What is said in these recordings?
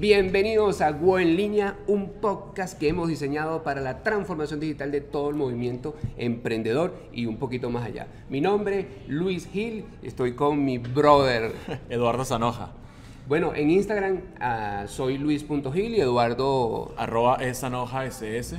Bienvenidos a Go en Línea, un podcast que hemos diseñado para la transformación digital de todo el movimiento emprendedor y un poquito más allá. Mi nombre, Luis Gil, estoy con mi brother Eduardo Zanoja. Bueno, en Instagram uh, soy luis.gil y Eduardo... Arroba es Zanoja SS.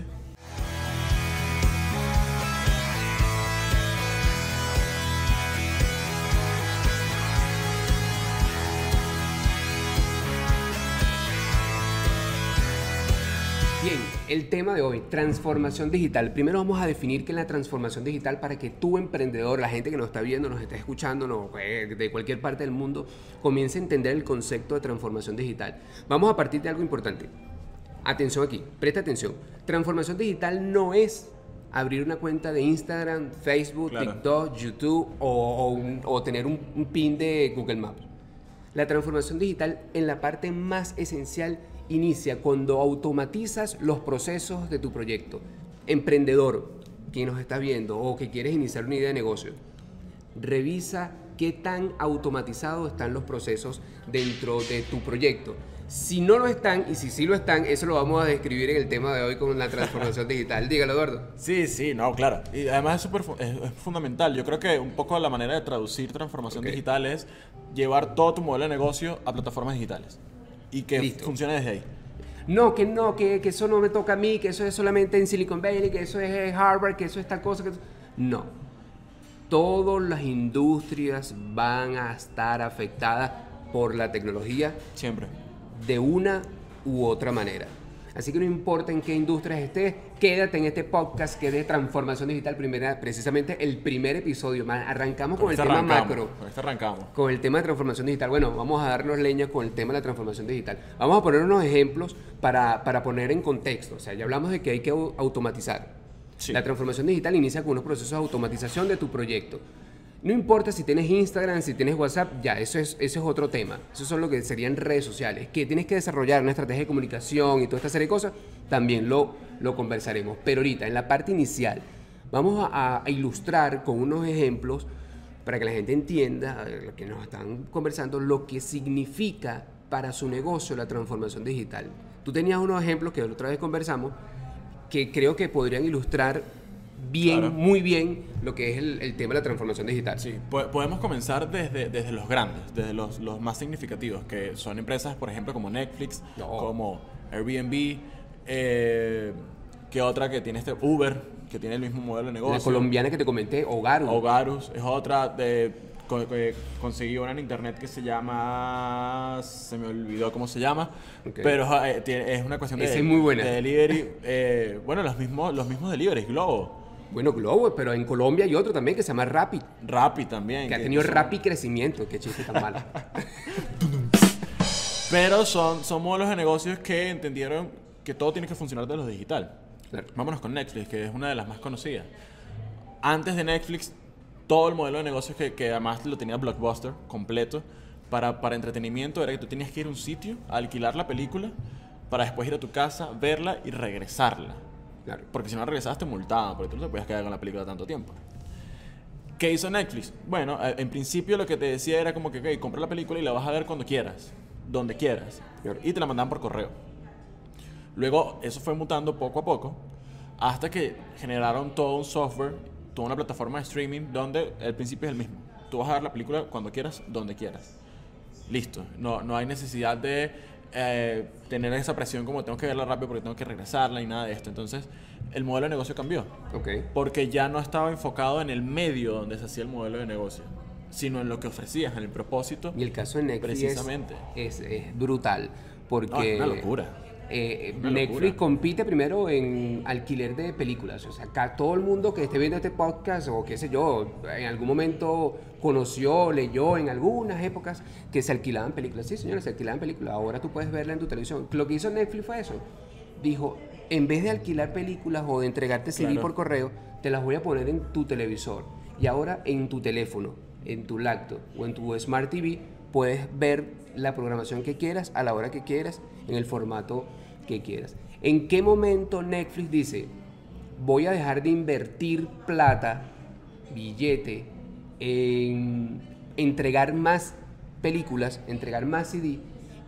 El tema de hoy, transformación digital. Primero vamos a definir qué es la transformación digital para que tu emprendedor, la gente que nos está viendo, nos está escuchando, no, eh, de cualquier parte del mundo, comience a entender el concepto de transformación digital. Vamos a partir de algo importante. Atención aquí, presta atención. Transformación digital no es abrir una cuenta de Instagram, Facebook, Claro. TikTok, YouTube o, o un- o tener un, un pin de Google Maps. La transformación digital en la parte más esencial inicia cuando automatizas los procesos de tu proyecto. Emprendedor, quien nos está viendo o que quieres iniciar una idea de negocio, revisa qué tan automatizados están los procesos dentro de tu proyecto. Si no lo están y si sí lo están, eso lo vamos a describir en el tema de hoy con la transformación digital. Dígalo, Eduardo. Sí, sí, no, claro. Y además es, fundamental. Yo creo que un poco la manera de traducir transformación digital es llevar todo tu modelo de negocio a plataformas digitales. Y que Listo. funcione desde ahí. No, que no, que, que eso no me toca a mí, que eso es solamente en Silicon Valley, que eso es en Harvard, que eso es tal cosa. Que... No. Todas las industrias van a estar afectadas por la tecnología Siempre. de una u otra manera. Así que no importa en qué industrias estés, quédate en este podcast que es de transformación digital, primera, precisamente el primer episodio. Arrancamos con, el este tema arrancamos, macro Con este arrancamos. con el tema de transformación digital. Bueno, vamos a darnos leña con el tema de la transformación digital. Vamos a poner unos ejemplos para, para poner en contexto. O sea, ya hablamos de que hay que au- automatizar. Sí. La transformación digital inicia con unos procesos de automatización de tu proyecto. No importa si tienes Instagram, si tienes WhatsApp, ya, eso es, otro tema. Eso son lo que serían redes sociales. Que tienes que desarrollar una estrategia de comunicación y toda esta serie de cosas, también lo, conversaremos. Pero ahorita, en la parte inicial, vamos a, ilustrar con unos ejemplos para que la gente entienda, lo que nos están conversando, lo que significa para su negocio la transformación digital. Tú tenías unos ejemplos que la otra vez conversamos que creo que podrían ilustrar bien, Claro. muy bien lo que es el, el tema de la transformación digital. Sí, po- podemos comenzar desde, desde los grandes, desde los, los más significativos, que son empresas, por ejemplo, como Netflix, No. como Airbnb, eh, que otra que tiene este Uber, que tiene el mismo modelo de negocio. La colombiana que te comenté, Hogar. Hogarus es otra de conseguí una en internet que se llama se me olvidó cómo se llama pero eh, tiene- es una cuestión de, es muy buena. de delivery eh, bueno los mismos los mismos deliveries Globo Bueno, Globo, pero en Colombia hay otro también que se llama Rapid, Rappi también que ha que- tenido que son- Rapid crecimiento. Qué chiste tan malo. pero son son modelos de negocios que entendieron que todo tiene que funcionar de lo digital Claro. Vámonos con Netflix, que es una de las más conocidas. Antes de Netflix, todo el modelo de negocios que, que además lo tenía Blockbuster completo para, para entretenimiento era que tú tenías que ir a un sitio, a alquilar la película, para después ir a tu casa, verla y regresarla. Claro. Porque si no regresabas te multaban, porque tú no te podías quedar con la película tanto tiempo. ¿Qué hizo Netflix? Bueno, eh, en principio lo que te decía era como que, ok, compra la película y la vas a ver cuando quieras, donde quieras. Claro. Y te la mandaban por correo. Luego eso fue mutando poco a poco hasta que generaron todo un software, toda una plataforma de streaming donde el principio es el mismo. Tú vas a ver la película cuando quieras, donde quieras. Listo. No, no hay necesidad de eh, tener esa presión como tengo que verla rápido porque tengo que regresarla y nada de esto. Entonces el modelo de negocio cambió Ok. porque ya no estaba enfocado en el medio donde se hacía el modelo de negocio, sino en lo que ofrecías, en el propósito. Y el caso de Netflix es- Precisamente. Es, es brutal. Porque No, es una locura. Eh, Netflix compite primero en alquiler de películas. O sea, acá todo el mundo que esté viendo este podcast o qué sé yo, en algún momento conoció, leyó en algunas épocas que se alquilaban películas. Sí, señores, se alquilaban películas. Ahora tú puedes verla en tu televisión. Lo que hizo Netflix fue eso. Dijo, en vez de alquilar películas o de entregarte CD Claro. por correo, te las voy a poner en tu televisor. Y ahora en tu teléfono, en tu laptop o en tu Smart TV, puedes ver la programación que quieras, a la hora que quieras, en el formato que quieras. ¿En qué momento Netflix dice, voy a dejar de invertir plata, billete, en entregar más películas, entregar más CD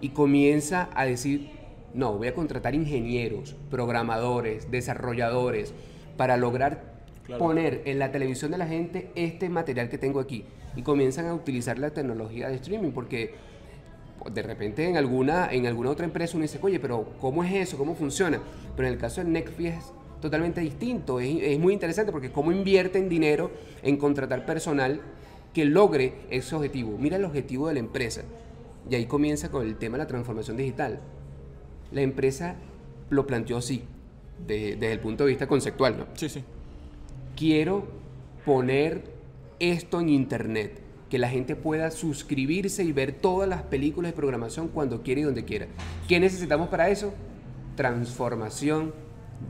y comienza a decir, no, voy a contratar ingenieros, programadores, desarrolladores, para lograr Claro. poner en la televisión de la gente este material que tengo aquí. Y comienzan a utilizar la tecnología de streaming, porque de repente en alguna, en alguna otra empresa uno dice, oye, pero ¿cómo es eso? ¿Cómo funciona? Pero en el caso de Netflix es totalmente distinto. Es, es muy interesante porque cómo invierten dinero en contratar personal que logre ese objetivo. Mira el objetivo de la empresa. Y ahí comienza con el tema de la transformación digital. La empresa lo planteó así, de- desde el punto de vista conceptual, ¿no? Sí, sí. quiero poner esto en internet, que la gente pueda suscribirse y ver todas las películas de programación cuando quiera y donde quiera. ¿Qué necesitamos para eso? Transformación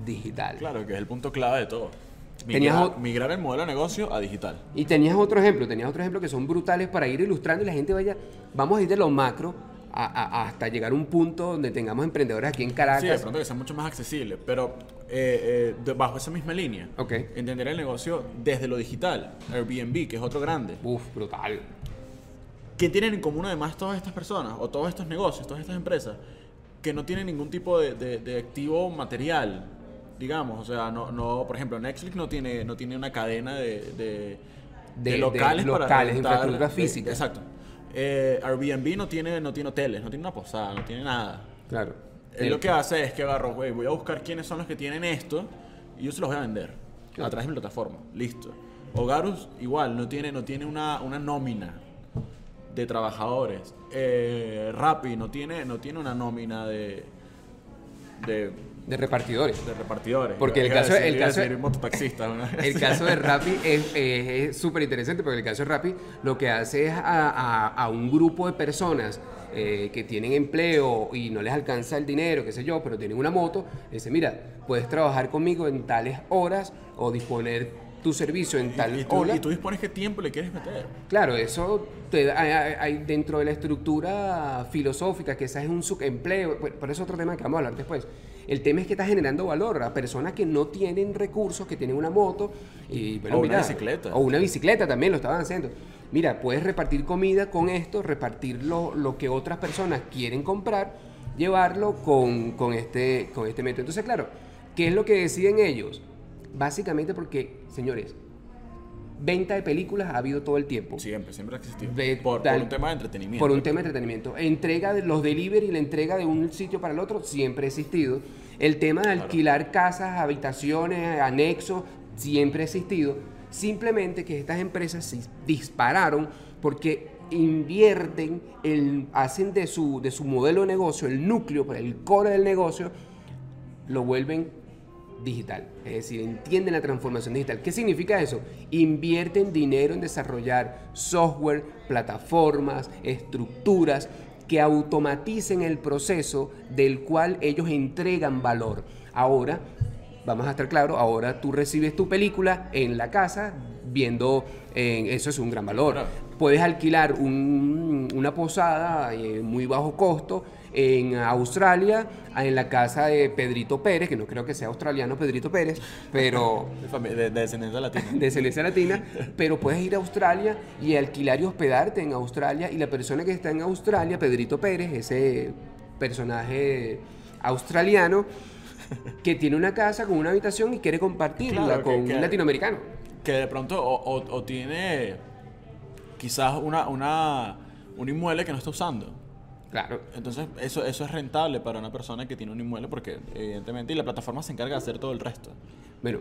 digital. Claro, que es el punto clave de todo. Migrar, migrar el modelo de negocio a digital. Y tenías otro ejemplo, tenías otro ejemplo que son brutales para ir ilustrando y la gente vaya, vamos a ir de lo macro a- a- hasta llegar a un punto donde tengamos emprendedores aquí en Sí, de Caracas. pronto que sea mucho más accesible, pero eh, eh, bajo esa misma línea. Entender el negocio desde lo digital. Airbnb, que es otro grande. Uf, brutal. ¿Qué tienen en común además todas estas personas o todos estos negocios, todas estas empresas? Que no tienen ningún tipo de, de- de activo material, digamos. O sea, no, no, por ejemplo, Netflix no tiene, no tiene una cadena de, de- de locales, para locales, rentar, infraestructura física. exacto. Eh, Airbnb no tiene, no tiene hoteles, no tiene una posada, no tiene nada. Claro. Él lo que hace es que agarro, güey, voy a buscar quiénes son los que tienen esto y yo se los voy a vender Claro. a través de mi plataforma. Listo. Hogarus igual, no tiene, no tiene una, una nómina de trabajadores. Eh, Rappi no tiene, no tiene una nómina de, de, De repartidores. de repartidores. Porque el caso- decir- el caso-. El caso de Rappi es súper interesante porque el caso de Rappi lo que hace es a, a- a un grupo de personas eh, que tienen empleo y no les alcanza el dinero, qué sé yo, pero tienen una moto, dice, mira, puedes trabajar conmigo en tales horas o disponer tu servicio en tal y, y tú, hora. y tú dispones qué tiempo le quieres meter. Claro, eso te hay- dentro de la estructura filosófica, que esa es un subempleo, por eso es otro tema que vamos a hablar después. El tema es que está generando valor a personas que no tienen recursos, que tienen una moto y bueno, O una mira, bicicleta. O una bicicleta también lo estaban haciendo. Mira, puedes repartir comida con esto, repartir lo, lo que otras personas quieren comprar, llevarlo con, con este, con este método. Entonces, claro, ¿qué es lo que deciden ellos? Básicamente porque, señores, venta de películas ha habido todo el tiempo. Siempre, siempre ha existido. Por, un tema de entretenimiento. Por un tema de entretenimiento. Entrega de los delivery, la entrega de un sitio para el otro siempre ha existido. El tema de alquilar casas, habitaciones, anexos, siempre ha existido. Simplemente que estas empresas se dispararon porque invierten, el, hacen de su, de su modelo de negocio, el núcleo, el core del negocio, lo vuelven digital. Es decir, entienden la transformación digital. ¿Qué significa eso? Invierten dinero en desarrollar software, plataformas, estructuras que automaticen el proceso del cual ellos entregan valor. Ahora, vamos a estar claros, ahora tú recibes tu película en la casa viendo, eh, eso es un gran valor. Claro. Puedes alquilar un- una posada eh, muy bajo costo en Australia, en la casa de Pedrito Pérez, que no creo que sea australiano Pedrito Pérez, pero De, descendencia latina. de descendencia latina, pero puedes ir a Australia y alquilar y hospedarte en Australia y la persona que está en Australia, Pedrito Pérez, ese personaje australiano, que tiene una casa con una habitación y quiere compartirla Claro, que- con que- un latinoamericano. que de pronto o, o- o tiene quizás una, una, un inmueble que no está usando. Claro. Entonces, eso, eso es rentable para una persona que tiene un inmueble porque, evidentemente, y la plataforma se encarga de hacer todo el resto. Bueno,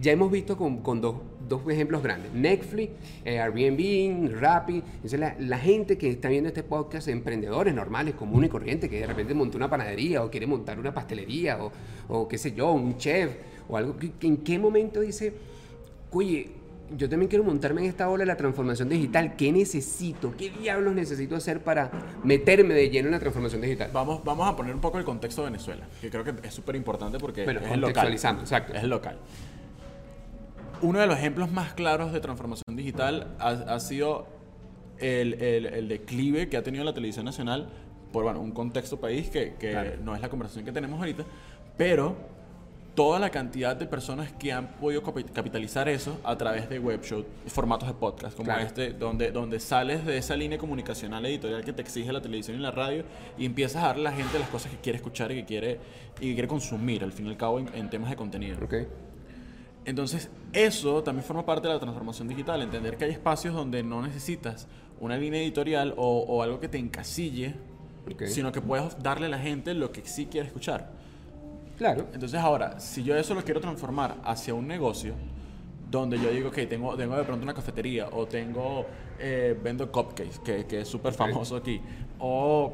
ya hemos visto con, con dos, dos ejemplos grandes. Netflix, eh, Airbnb, Rappi. Entonces, la, la gente que está viendo este podcast, emprendedores normales, comunes y corrientes, que de repente montó una panadería o quiere montar una pastelería o, o qué sé yo, un chef o algo. ¿En qué momento dice, oye, yo también quiero montarme en esta ola de la transformación digital? ¿Qué necesito? ¿Qué diablos necesito hacer para meterme de lleno en la transformación digital? Vamos, vamos a poner un poco el contexto de Venezuela, que creo que es súper importante porque Bueno, es el local. contextualizando, exacto. Es el local. Uno de los ejemplos más claros de transformación digital ha, ha sido el, el- el declive que ha tenido la televisión nacional por bueno, un contexto país que, que Claro. no es la conversación que tenemos ahorita, pero toda la cantidad de personas que han podido capi- capitalizar eso a través de web shows, formatos de podcast como Claro. este, donde, donde sales de esa línea comunicacional editorial que te exige la televisión y la radio y empiezas a darle a la gente las cosas que quiere escuchar y que quiere, y que quiere consumir, al fin y al cabo, en, en temas de contenido. Entonces, eso también forma parte de la transformación digital, entender que hay espacios donde no necesitas una línea editorial o, o algo que te encasille, sino que puedes darle a la gente lo que sí quiere escuchar. Claro. Entonces ahora, si yo eso lo quiero transformar hacia un negocio, donde yo digo que tengo, tengo de pronto una cafetería o tengo, eh, vendo cupcakes, que, que es súper famoso aquí, o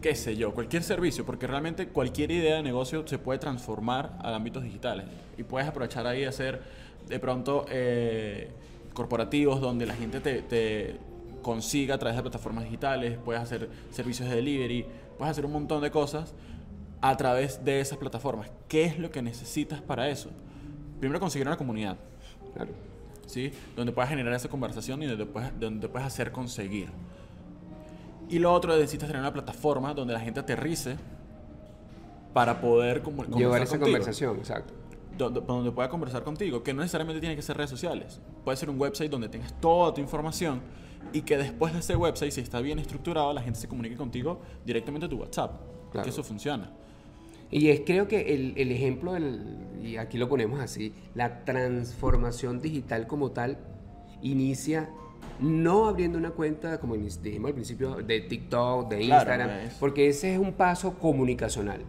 qué sé yo, cualquier servicio, porque realmente cualquier idea de negocio se puede transformar a ámbitos digitales y puedes aprovechar ahí y hacer de pronto eh, corporativos donde la gente te, te consiga a través de plataformas digitales, puedes hacer servicios de delivery, puedes hacer un montón de cosas a través de esas plataformas. ¿Qué es lo que necesitas para eso? Primero conseguir una comunidad, Claro. ¿sí? Donde puedas generar esa conversación y donde puedes, donde hacer conseguir. Y lo otro, necesitas tener una plataforma donde la gente aterrice para poder Llevar esa contigo. conversación, exacto. Donde, donde pueda conversar contigo, que no necesariamente tiene que ser redes sociales. Puede ser un website donde tengas toda tu información y que después de ese website, si está bien estructurado, la gente se comunique contigo directamente a tu WhatsApp. Claro. Que eso funciona. Y es creo que el, el ejemplo, del, y aquí lo ponemos así, la transformación digital como tal inicia no abriendo una cuenta, como dijimos al principio, de TikTok, de Claro, Instagram, es- porque ese es un paso comunicacional.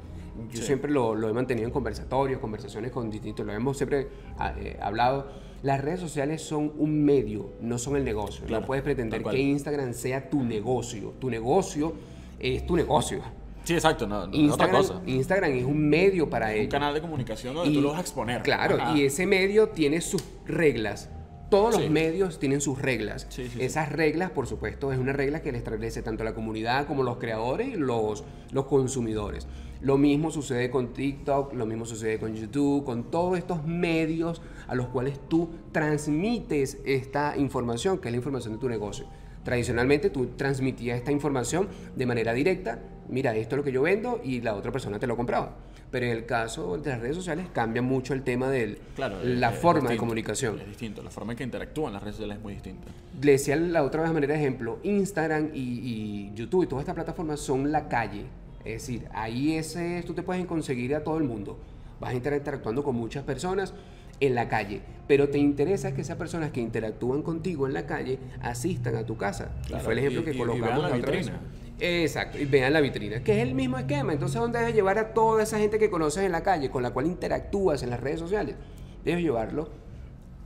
Yo Sí. siempre lo, lo he mantenido en conversatorios, conversaciones con distintos, lo hemos siempre ah, eh, hablado. Las redes sociales son un medio, no son el negocio. Claro, no puedes pretender que Instagram sea tu negocio. Tu negocio es tu negocio. Sí, exacto, no, no es otra Instagram, cosa. Instagram es un medio para Un ello. canal de comunicación donde Y- tú lo vas a exponer. Claro, Ajá. y ese medio tiene sus reglas. Todos Sí. los medios tienen sus reglas. Sí, sí, sí. Esas reglas, por supuesto, es una regla que le establece tanto la comunidad como los creadores y los, los consumidores. Lo mismo sucede con TikTok, lo mismo sucede con YouTube, con todos estos medios a los cuales tú transmites esta información, que es la información de tu negocio. Tradicionalmente tú transmitías esta información de manera directa, mira, esto es lo que yo vendo y la otra persona te lo compraba. Pero en el caso de las redes sociales cambia mucho el tema de Claro, la es- es forma de comunicación. Es distinto, la forma en que interactúan las redes sociales es muy distinta. Le decía la otra vez a manera de ejemplo, Instagram y, y YouTube y todas estas plataformas son la calle. Es decir, ahí ese, tú te puedes conseguir a todo el mundo. Vas a estar interactuando con muchas personas en la calle, pero te interesa que esas personas que interactúan contigo en la calle asistan a tu casa. Y Claro, fue el ejemplo y- que y- colocamos la otra vez. vitrina. Exacto, y vean la vitrina, que es el mismo esquema. Entonces, ¿dónde debes llevar a toda esa gente que conoces en la calle, con la cual interactúas en las redes sociales? Debes llevarlo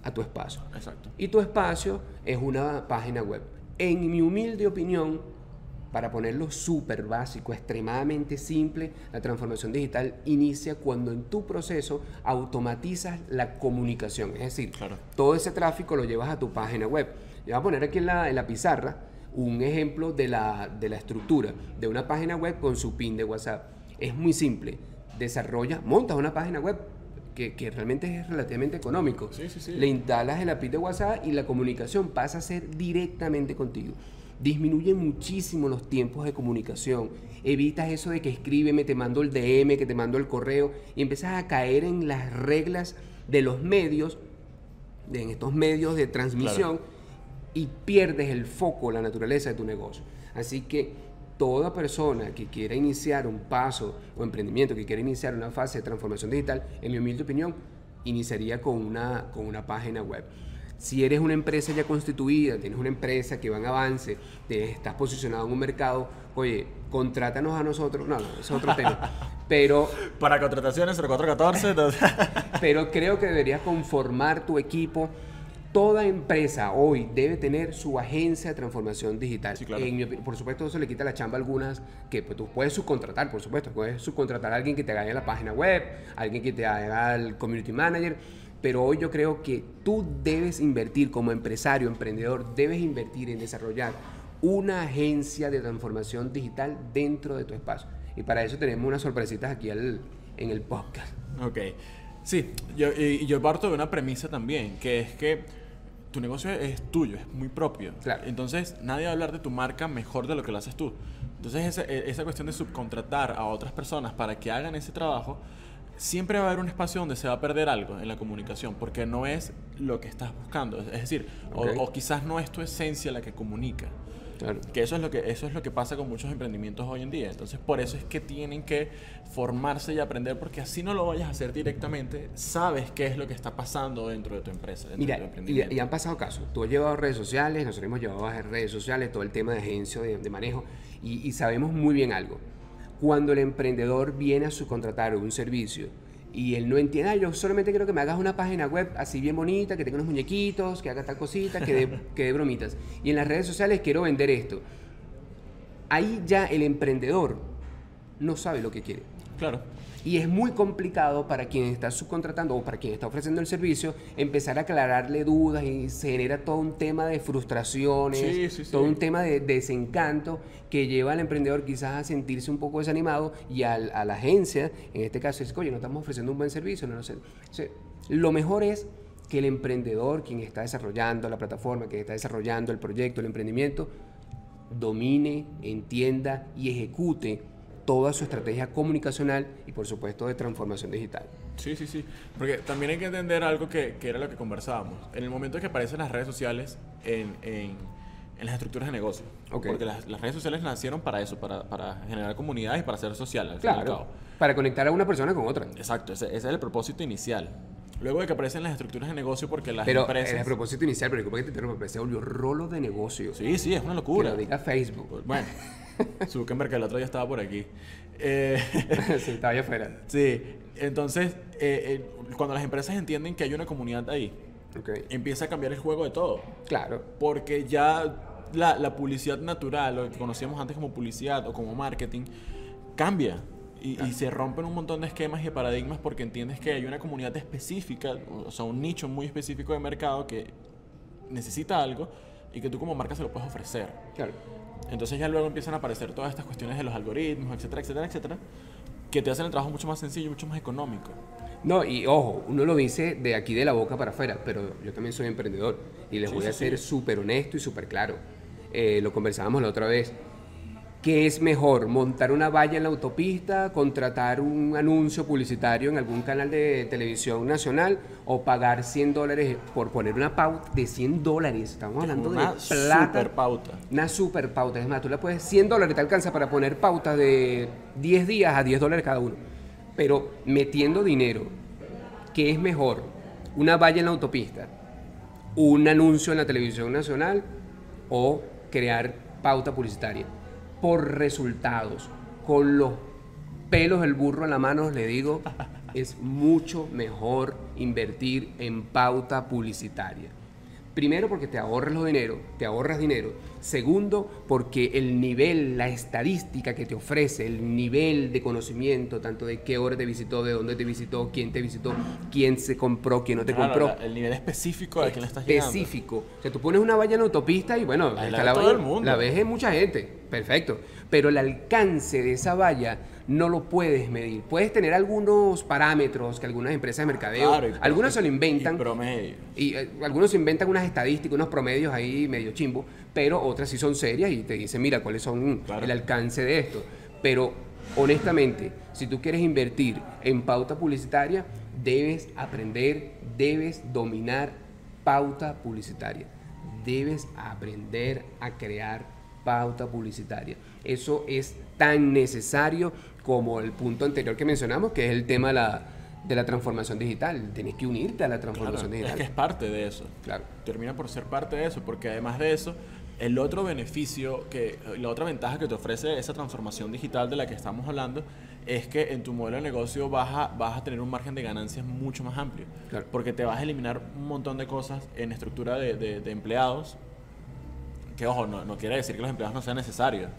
a tu espacio. Exacto. Y tu espacio es una página web. En mi humilde opinión, para ponerlo súper básico, extremadamente simple, la transformación digital inicia cuando en tu proceso automatizas la comunicación. Es decir, Claro. todo ese tráfico lo llevas a tu página web. Yo voy a poner aquí en la, en la pizarra un ejemplo de la, de la estructura de una página web con su pin de WhatsApp. Es muy simple. Desarrolla, montas una página web que, que realmente es relativamente económico. Sí, sí, sí. Le instalas el API de WhatsApp y la comunicación pasa a ser directamente contigo. Disminuye muchísimo los tiempos de comunicación. Evitas eso de que escríbeme, te mando el DM, que te mando el correo y empiezas a caer en las reglas de los medios, de- en estos medios de transmisión y pierdes el foco, la naturaleza de tu negocio. Así que toda persona que quiera iniciar un paso o emprendimiento, que quiera iniciar una fase de transformación digital, en mi humilde opinión, iniciaría con una, con una página web. Si eres una empresa ya constituida, tienes una empresa que va en avance, te estás posicionado en un mercado, oye, contrátanos a nosotros. No, no, es otro tema. Pero Para contrataciones 0414. entonces- pero creo que deberías conformar tu equipo. Toda empresa hoy debe tener su agencia de transformación digital. Sí, claro. En por supuesto, eso le quita la chamba a algunas que pues, tú puedes subcontratar, por supuesto. Puedes subcontratar a alguien que te haga la página web, alguien que te haga el community manager. Pero hoy yo creo que tú debes invertir como empresario, emprendedor, debes invertir en desarrollar una agencia de transformación digital dentro de tu espacio. Y para eso tenemos unas sorpresitas aquí al- en el podcast. Ok. Sí, yo, y yo parto de una premisa también, que es que tu negocio es tuyo, es muy propio. Claro. Entonces, nadie va a hablar de tu marca mejor de lo que lo haces tú. Entonces, esa, e- esa cuestión de subcontratar a otras personas para que hagan ese trabajo siempre va a haber un espacio donde se va a perder algo en la comunicación, porque no es lo que estás buscando. Es decir, o- quizás no es tu esencia la que comunica. Claro. Que eso es lo que eso es lo que pasa con muchos emprendimientos hoy en día. Entonces, por eso es que tienen que formarse y aprender porque así no lo vayas a hacer directamente, sabes qué es lo que está pasando dentro de tu empresa, dentro de tu Mira, y, y han pasado casos. Tú has llevado redes sociales, nosotros hemos llevado a redes sociales, todo el tema de agencia, de, de manejo, y, y sabemos muy bien algo. Cuando el emprendedor viene a subcontratar un servicio y él no entiende, "Ah, yo solamente quiero que me hagas una página web así bien bonita, que tenga unos muñequitos, que haga tal cosita, que dé, que dé bromitas. Y en las redes sociales quiero vender esto. Ahí ya el emprendedor no sabe lo que quiere. Claro. Y es muy complicado para quien está subcontratando o para quien está ofreciendo el servicio empezar a aclararle dudas y se genera todo un tema de frustraciones, Sí, sí, sí. todo un tema de desencanto que lleva al emprendedor quizás a sentirse un poco desanimado y al- a la agencia, en este caso, es oye, no estamos ofreciendo un buen servicio, no lo sé. O sea, lo mejor es que el emprendedor, quien está desarrollando la plataforma, quien está desarrollando el proyecto, el emprendimiento, domine, entienda y ejecute toda su estrategia comunicacional y por supuesto de transformación digital. Sí, sí, sí. Porque también hay que entender algo que, que era lo que conversábamos. En el momento que aparecen las redes sociales en, en, en las estructuras de negocio. Ok. Porque las, las redes sociales nacieron para eso, para, para generar comunidades y para ser sociales. al fin y al Claro, cabo. para conectar a una persona con otra. Exacto, ese, ese es el propósito inicial. Luego de que aparecen las estructuras de negocio, porque las Pero empresas. el propósito inicial, pero disculpa que te interrumpa, pero se volvió rolo de negocio. Sí, sí, es una que locura. lo diga Facebook. Bueno, Zuckerberg el otro día estaba por aquí. Eh, sí, estaba allá afuera. sí, entonces, eh, eh, cuando las empresas entienden que hay una comunidad ahí, Ok. empieza a cambiar el juego de todo. Claro. Porque ya la, la publicidad natural, lo que conocíamos antes como publicidad o como marketing, cambia. Y, y se rompen un montón de esquemas y de paradigmas porque entiendes que hay una comunidad específica, o sea, un nicho muy específico de mercado que necesita algo y que tú como marca se lo puedes ofrecer. Claro. Entonces ya luego empiezan a aparecer todas estas cuestiones de los algoritmos, etcétera, etcétera, etcétera, que te hacen el trabajo mucho más sencillo mucho más económico. No, y ojo, uno lo dice de aquí de la boca para afuera, pero yo también soy emprendedor y les Sí, voy a sí, ser sí. súper honesto y súper claro. Eh, lo conversábamos la otra vez. ¿Qué es mejor? ¿Montar una valla en la autopista, contratar un anuncio publicitario en algún canal de televisión nacional o pagar 100 dólares por poner una pauta de 100 dólares? Estamos hablando una de plata. super pauta. Una super pauta. Es más, tú le puedes 100 dólares, te alcanza para poner pautas de 10 días a 10 dólares cada uno. Pero metiendo dinero, ¿qué es mejor? ¿Una valla en la autopista? ¿Un anuncio en la televisión nacional? ¿O crear pauta publicitaria? Por resultados, con los pelos del burro en la mano, le digo, es mucho mejor invertir en pauta publicitaria. Primero porque te ahorras los dinero, te ahorras dinero. Segundo porque el nivel, la estadística que te ofrece, el nivel de conocimiento, tanto de qué hora te visitó, de dónde te visitó, quién te visitó, quién se compró, quién no te Claro, compró. la- el nivel específico de quién le estás llegando. específico. O sea, tú pones una valla en la autopista y bueno, Ahí la está ve todo valla, el mundo. la ves en mucha gente. Perfecto. Pero el alcance de esa valla no lo puedes medir. Puedes tener algunos parámetros que algunas empresas de mercadeo, Claro, y algunas se lo y inventan. promedio. Y eh, algunos inventan unas estadísticas, unos promedios ahí medio chimbo, pero otras sí son serias y te dicen, mira, cuáles son Claro. el alcance de esto. Pero honestamente, si tú quieres invertir en pauta publicitaria, debes aprender, debes dominar pauta publicitaria. Debes aprender a crear pauta publicitaria. Eso es tan necesario como el punto anterior que mencionamos, que es el tema de la, de la transformación digital. Tienes que unirte a la Claro, transformación es digital. que es parte de eso. Claro. Termina por ser parte de eso, porque además de eso, el otro beneficio, que la otra ventaja que te ofrece esa transformación digital de la que estamos hablando, es que en tu modelo de negocio vas a, vas a tener un margen de ganancias mucho más amplio. Claro. Porque te vas a eliminar un montón de cosas en estructura de, de- de empleados, que ojo, no, no quiere decir que los empleados no sean necesarios,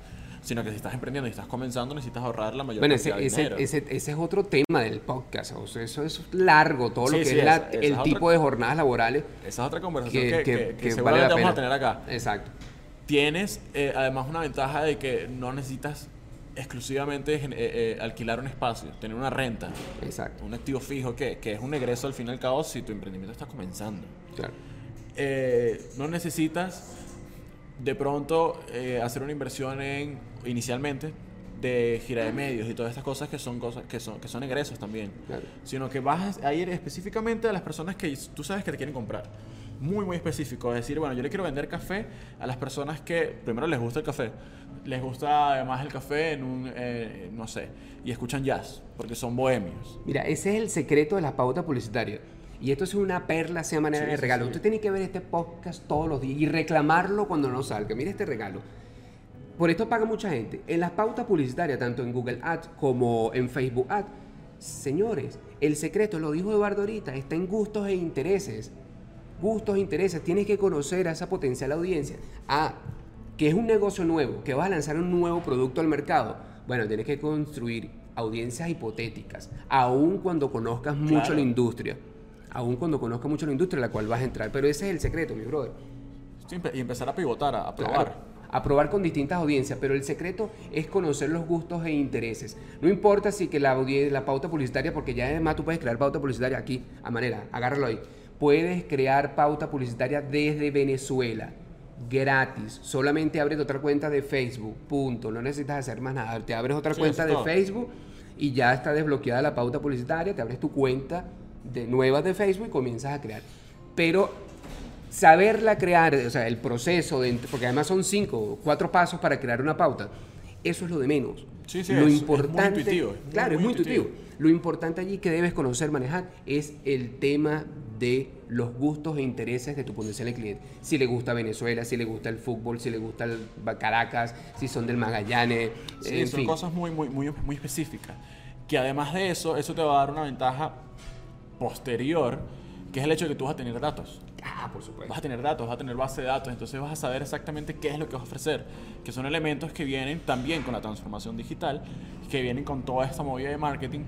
sino que si estás emprendiendo y estás comenzando necesitas ahorrar la mayor Bueno, cantidad ese, de ese, dinero. ese, ese es otro tema del podcast. O sea, eso es largo, todo lo Sí, que sí, es la- esa- esa el es otra- tipo de jornadas laborales Esa es otra conversación que, que, que- que- que que vale seguramente la vamos pena. a tener acá. Exacto. Tienes eh, además una ventaja de que no necesitas exclusivamente eh, eh, alquilar un espacio, tener una renta, Exacto. un activo fijo que, que es un egreso al fin y al cabo si tu emprendimiento está comenzando. Claro. Eh, no necesitas de pronto eh, hacer una inversión en inicialmente de gira de medios y todas estas cosas que son cosas que son que son egresos también, Claro. sino que vas a ir específicamente a las personas que tú sabes que te quieren comprar. Muy, muy específico. Es decir, bueno, yo le quiero vender café a las personas que primero les gusta el café, les gusta además el café en un, eh, no sé, y escuchan jazz, porque son bohemios. Mira, ese es el secreto de la pauta publicitaria. Y esto es una perla, sea manera Sí, de sí, regalo. sí. Usted tiene que ver este podcast todos los días y reclamarlo cuando no salga. Mira este regalo. Por esto paga mucha gente. En las pautas publicitarias, tanto en Google Ads como en Facebook Ads, señores, el secreto, lo dijo Eduardo ahorita, está en gustos e intereses. Gustos e intereses. Tienes que conocer a esa potencial audiencia. Ah, que es un negocio nuevo, que vas a lanzar un nuevo producto al mercado. Bueno, tienes que construir audiencias hipotéticas, aun cuando conozcas mucho Claro. la industria. Aun cuando conozcas mucho la industria en la cual vas a entrar. Pero ese es el secreto, mi brother. Sí, y empezar a pivotar, a, a Claro, probar. A probar con distintas audiencias, pero el secreto es conocer los gustos e intereses. No importa si que la, pauta publicitaria, porque ya además tú puedes crear pauta publicitaria aquí, a manera, agárralo ahí. Puedes crear pauta publicitaria desde Venezuela, gratis. Solamente abres otra cuenta de Facebook, punto. No necesitas hacer más nada. Te abres otra Sí, cuenta de. Facebook y ya está desbloqueada la pauta publicitaria. Te abres tu cuenta de nuevas de Facebook y comienzas a crear. Pero saberla crear, o sea, el proceso, de, porque además son cinco, cuatro pasos para crear una pauta, eso es lo de menos. Sí, sí, lo es- es muy importante, intuitivo, es muy, claro, es muy muy intuitivo. intuitivo. Lo importante allí que debes conocer, manejar, es el tema de los gustos e intereses de tu potencial cliente. Si le gusta Venezuela, si le gusta el fútbol, si le gusta el Caracas, si son del Magallanes, Sí, en son fin. cosas muy, muy, muy, muy específicas. Que además de eso, eso te va a dar una ventaja posterior, que es el hecho de que tú vas a tener datos. Ah, por supuesto. Vas a tener datos, vas a tener base de datos, entonces vas a saber exactamente qué es lo que vas a ofrecer, que son elementos que vienen también con la transformación digital, que vienen con toda esta movida de marketing,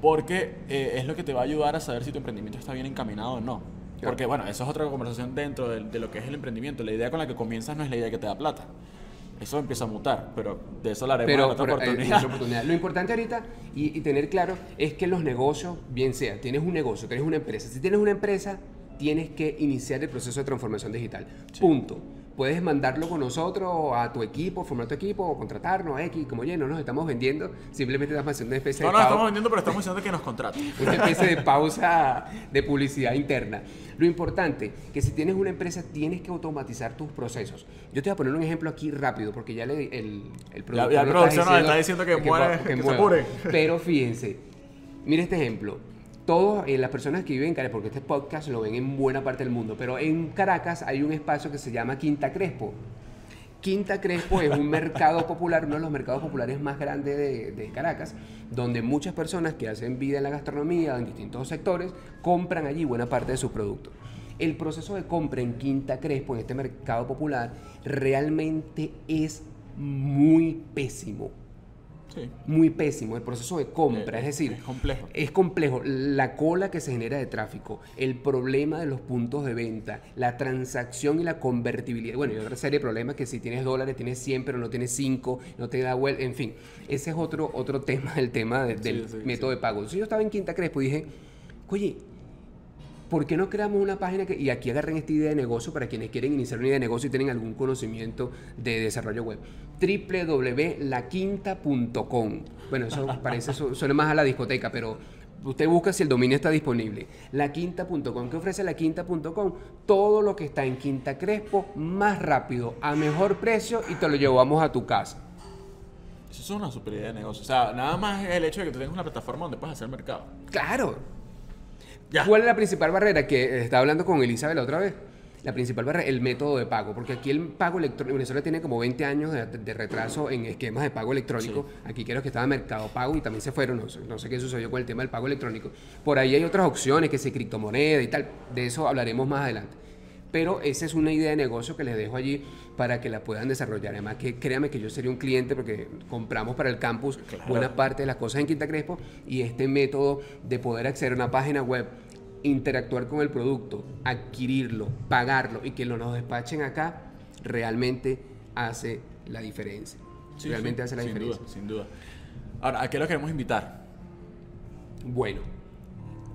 porque eh, es lo que te va a ayudar a saber si tu emprendimiento está bien encaminado o no. Claro. Porque bueno, eso es otra conversación dentro de, de lo que es el emprendimiento. La idea con la que comienzas no es la idea que te da plata. Eso empieza a mutar, pero de eso hablaremos en Pero, otra pero, eh, en oportunidad. otra oportunidad. Lo importante ahorita y, y tener claro es que los negocios, bien sea, tienes un negocio, tienes una empresa. Si tienes una empresa, tienes que iniciar el proceso de transformación digital. Punto. Puedes mandarlo con nosotros a tu equipo, formar tu equipo o contratarnos a X, como ya no nos estamos vendiendo, simplemente estamos haciendo una especie No, de no, pago- estamos vendiendo, pero estamos diciendo que nos contraten. una especie de pausa de publicidad interna. Lo importante, que si tienes una empresa, tienes que automatizar tus procesos. Yo te voy a poner un ejemplo aquí rápido, porque ya le, el, el productor ya productor nos está diciendo que mueve, pa- que se mueva. apure. Pero fíjense, mire este ejemplo. Todas las personas que viven en Caracas, porque este podcast lo ven en buena parte del mundo, pero en Caracas hay un espacio que se llama Quinta Crespo. Quinta Crespo es un mercado popular, uno de los mercados populares más grandes de, de Caracas, donde muchas personas que hacen vida en la gastronomía, en distintos sectores, compran allí buena parte de sus productos. El proceso de compra en Quinta Crespo, en este mercado popular, realmente es muy pésimo. Sí. Muy pésimo el proceso de compra, Eh, es decir, es complejo. es complejo. La cola que se genera de tráfico, el problema de los puntos de venta, la transacción y la convertibilidad. Bueno, y otra serie de problemas que si tienes dólares tienes 100 pero no tienes 5, no te da vuelta, en fin. Ese es otro, otro tema, el tema de- del Sí, sí, método de pago. Entonces yo estaba en Quinta Crespo y dije, oye, ¿por qué no creamos una página que, y aquí agarren esta idea de negocio para quienes quieren iniciar una idea de negocio y tienen algún conocimiento de desarrollo web? www.laquinta.com. Bueno, eso parece, su- suena más a la discoteca, pero usted busca si el dominio está disponible. Laquinta.com. ¿Qué ofrece laquinta.com? Todo lo que está en Quinta Crespo más rápido, a mejor precio y te lo llevamos a tu casa. Eso es una super idea de negocio. O sea, nada más el hecho de que tú tengas una plataforma donde puedes hacer mercado. Claro, Ya. ¿Cuál es la principal barrera? Que estaba hablando con Elizabeth la otra vez. La principal barrera, el método de pago. Porque aquí el pago electrónico, Venezuela tiene como 20 años de, de retraso en esquemas de pago electrónico. Aquí creo que estaba Mercado Pago y también se fueron. No sé, no sé qué sucedió con el tema del pago electrónico. Por ahí hay otras opciones, que se criptomoneda y tal. De eso hablaremos más adelante. Pero esa es una idea de negocio que les dejo allí para que la puedan desarrollar. Además, que créanme que yo sería un cliente porque compramos para el campus Claro. buena parte de las cosas en Quinta Crespo y este método de poder acceder a una página web, interactuar con el producto, adquirirlo, pagarlo y que lo nos despachen acá, realmente hace la diferencia. Sí, realmente sí, hace la sin diferencia. Duda, sin duda. Ahora, ¿a qué lo queremos invitar? Bueno,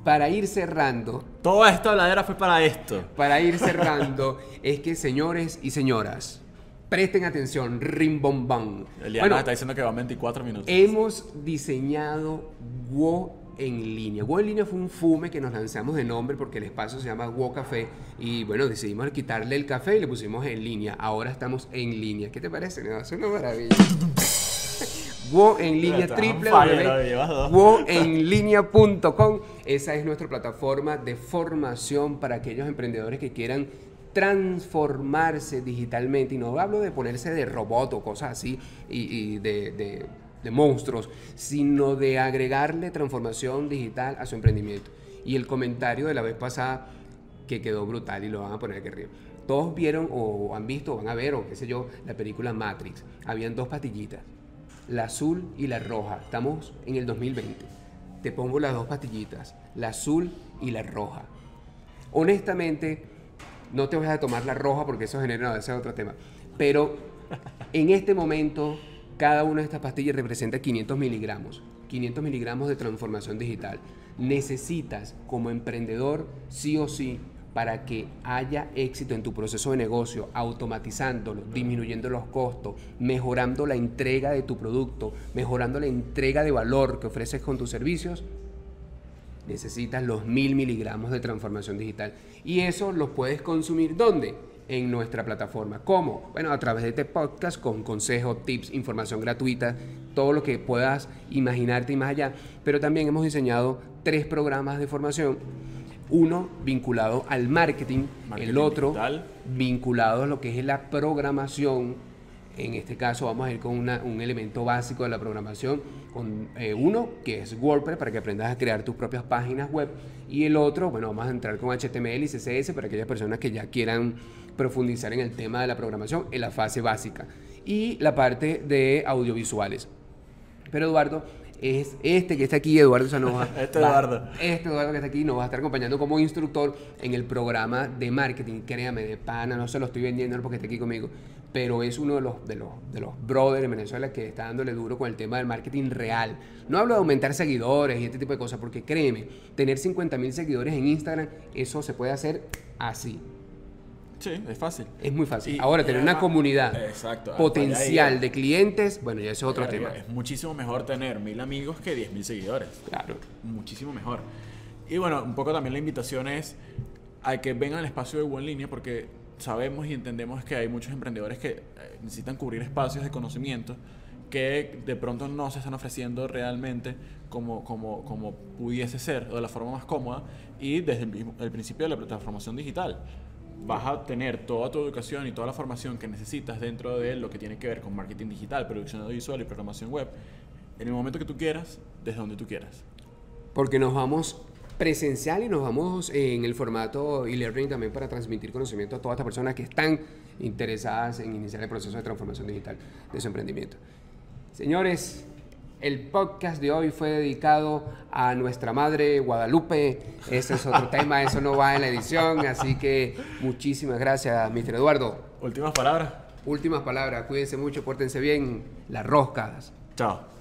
para ir cerrando, Toda esta habladera fue para esto. para ir cerrando, es que señores y señoras, Presten atención, rimbombón. Eliana Bueno, está diciendo que va 24 minutos. hemos diseñado WO en línea. WO en línea fue un fume que nos lanzamos de nombre porque el espacio se llama WO Café y bueno, decidimos quitarle el café y le pusimos en línea. Ahora estamos en línea. ¿Qué te parece? No, es una maravilla. WO en línea, triple woenlinea.com. Esa es nuestra plataforma de formación para aquellos emprendedores que quieran transformarse digitalmente. Y no hablo de ponerse de robot o cosas así y, y de, de- de monstruos, sino de agregarle transformación digital a su emprendimiento. Y el comentario de la vez pasada que quedó brutal y lo van a poner aquí arriba. Todos vieron o han visto o van a ver o qué sé yo la película Matrix. Habían dos pastillitas, la azul y la roja. Estamos en el 2020. Te pongo las dos pastillitas, la azul y la roja. Honestamente, no te vas a tomar la roja porque eso genera, ese es otro tema. Pero en este momento, cada una de estas pastillas representa 500 miligramos. 500 miligramos de transformación digital. Necesitas, como emprendedor, sí o sí, para que haya éxito en tu proceso de negocio, automatizándolo, disminuyendo los costos, mejorando la entrega de tu producto, mejorando la entrega de valor que ofreces con tus servicios, necesitas los mil miligramos de transformación digital. Y eso los puedes consumir ¿dónde? En nuestra plataforma. ¿Cómo? Bueno, a través de este podcast con consejos, tips, información gratuita, todo lo que puedas imaginarte y más allá. Pero también hemos diseñado tres programas de formación. Uno vinculado al marketing, Marketing el otro digital. vinculado a lo que es la programación. En este caso vamos a ir con una- un elemento básico de la programación, con eh, uno que es WordPress para que aprendas a crear tus propias páginas web y el otro, bueno, vamos a entrar con HTML y CSS para aquellas personas que ya quieran profundizar en el tema de la programación en la fase básica y la parte de audiovisuales. Pero Eduardo es este que está aquí, Eduardo Sanova. Este va- Eduardo. Este Eduardo que está aquí nos va a estar acompañando como instructor en el programa de marketing. Créame, de pana, no se lo estoy vendiendo porque esté aquí conmigo, pero es uno de los, de los, de los brothers en Venezuela que está dándole duro con el tema del marketing real. No hablo de aumentar seguidores y este tipo de cosas, porque créeme, tener 50 mil seguidores en Instagram, eso se puede hacer así. Sí, es fácil. Es muy fácil. Y- Ahora, y tener una comunidad Exacto, potencial de clientes, bueno, ya ese es otro tema. Es muchísimo mejor tener mil amigos que 10 mil seguidores. Claro. muchísimo mejor. Y bueno, un poco también la invitación es a que vengan al espacio de Buen Línea porque sabemos y entendemos que hay muchos emprendedores que eh, necesitan cubrir espacios de conocimiento que de pronto no se están ofreciendo realmente como, como, como pudiese ser o de la forma más cómoda y desde el, mismo- el principio de la transformación digital vas a tener toda tu educación y toda la formación que necesitas dentro de lo que tiene que ver con marketing digital, producción audiovisual y programación web en el momento que tú quieras, desde donde tú quieras. Porque nos vamos presencial y nos vamos en el formato e-learning también para transmitir conocimiento a todas estas personas que están interesadas en iniciar el proceso de transformación digital de su emprendimiento. Señores, el podcast de hoy fue dedicado a nuestra madre Guadalupe. Ese es otro tema, eso no va en la edición, así que muchísimas gracias, Mr. Eduardo. Últimas palabras. Últimas palabras, cuídense mucho, pórtense bien, las roscas. Chao.